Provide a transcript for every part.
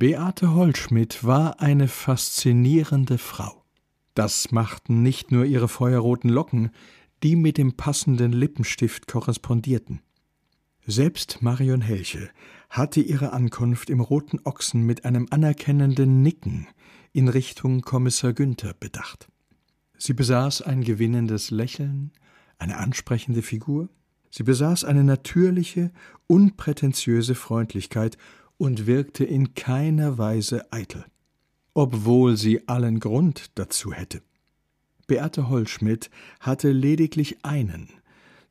Beate Holschmidt war eine faszinierende Frau. Das machten nicht nur ihre feuerroten Locken, die mit dem passenden Lippenstift korrespondierten. Selbst Marion Helche hatte ihre Ankunft im Roten Ochsen mit einem anerkennenden Nicken in Richtung Kommissar Günther bedacht. Sie besaß ein gewinnendes Lächeln, eine ansprechende Figur, sie besaß eine natürliche, unprätentiöse Freundlichkeit und wirkte in keiner Weise eitel, obwohl sie allen Grund dazu hätte. Beate Holschmidt hatte lediglich einen,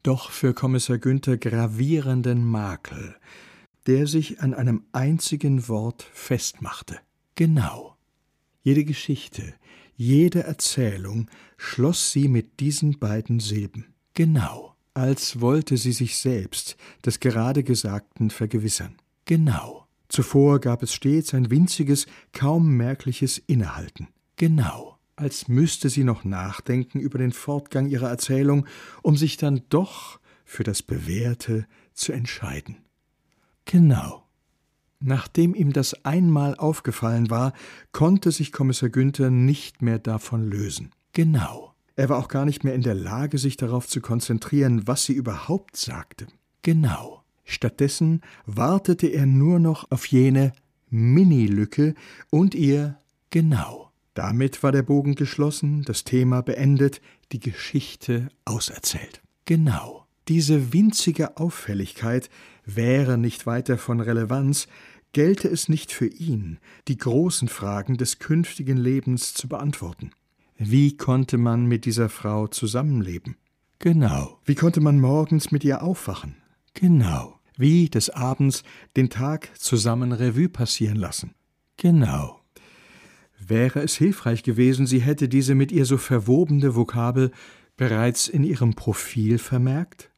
doch für Kommissar Günther gravierenden Makel, der sich an einem einzigen Wort festmachte. Genau. Jede Geschichte, jede Erzählung schloss sie mit diesen beiden Silben. Genau. Als wollte sie sich selbst des gerade Gesagten vergewissern. Genau. Zuvor gab es stets ein winziges, kaum merkliches Innehalten. Genau, als müsste sie noch nachdenken über den Fortgang ihrer Erzählung, um sich dann doch für das Bewährte zu entscheiden. Genau. Nachdem ihm das einmal aufgefallen war, konnte sich Kommissar Günther nicht mehr davon lösen. Genau. Er war auch gar nicht mehr in der Lage, sich darauf zu konzentrieren, was sie überhaupt sagte. Genau. Stattdessen wartete er nur noch auf jene Mini-Lücke und ihr genau. Damit war der Bogen geschlossen, das Thema beendet, die Geschichte auserzählt. Genau. Diese winzige Auffälligkeit wäre nicht weiter von Relevanz, gelte es nicht für ihn, die großen Fragen des künftigen Lebens zu beantworten. Wie konnte man mit dieser Frau zusammenleben? Genau. Wie konnte man morgens mit ihr aufwachen? Genau wie des Abends den Tag zusammen Revue passieren lassen. Genau. Wäre es hilfreich gewesen, sie hätte diese mit ihr so verwobene Vokabel bereits in ihrem Profil vermerkt?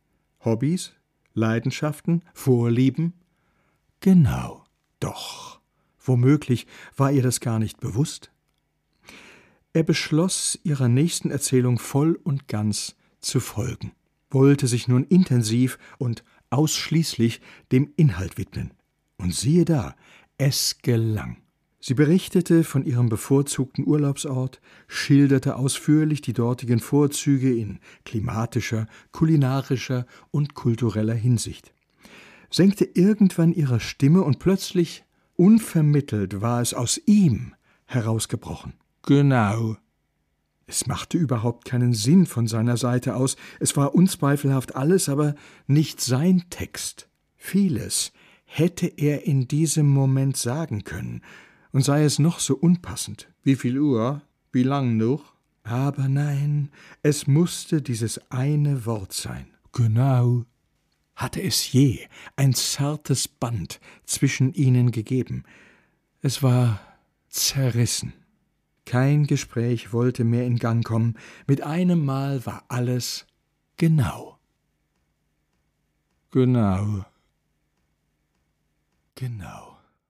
Hobbys, Leidenschaften, Vorlieben? Genau. Doch. Womöglich war ihr das gar nicht bewusst. Er beschloss, ihrer nächsten Erzählung voll und ganz zu folgen, wollte sich nun intensiv und ausschließlich dem Inhalt widmen. Und siehe da, es gelang. Sie berichtete von ihrem bevorzugten Urlaubsort, schilderte ausführlich die dortigen Vorzüge in klimatischer, kulinarischer und kultureller Hinsicht, senkte irgendwann ihre Stimme und plötzlich, unvermittelt, war es aus ihm herausgebrochen. Genau, es machte überhaupt keinen Sinn von seiner Seite aus, es war unzweifelhaft alles, aber nicht sein Text. Vieles hätte er in diesem Moment sagen können, und sei es noch so unpassend. Wie viel Uhr? Wie lang noch? Aber nein, es musste dieses eine Wort sein. Genau. Hatte es je ein zartes Band zwischen ihnen gegeben? Es war zerrissen. Kein Gespräch wollte mehr in Gang kommen. Mit einem Mal war alles genau. Genau. Genau.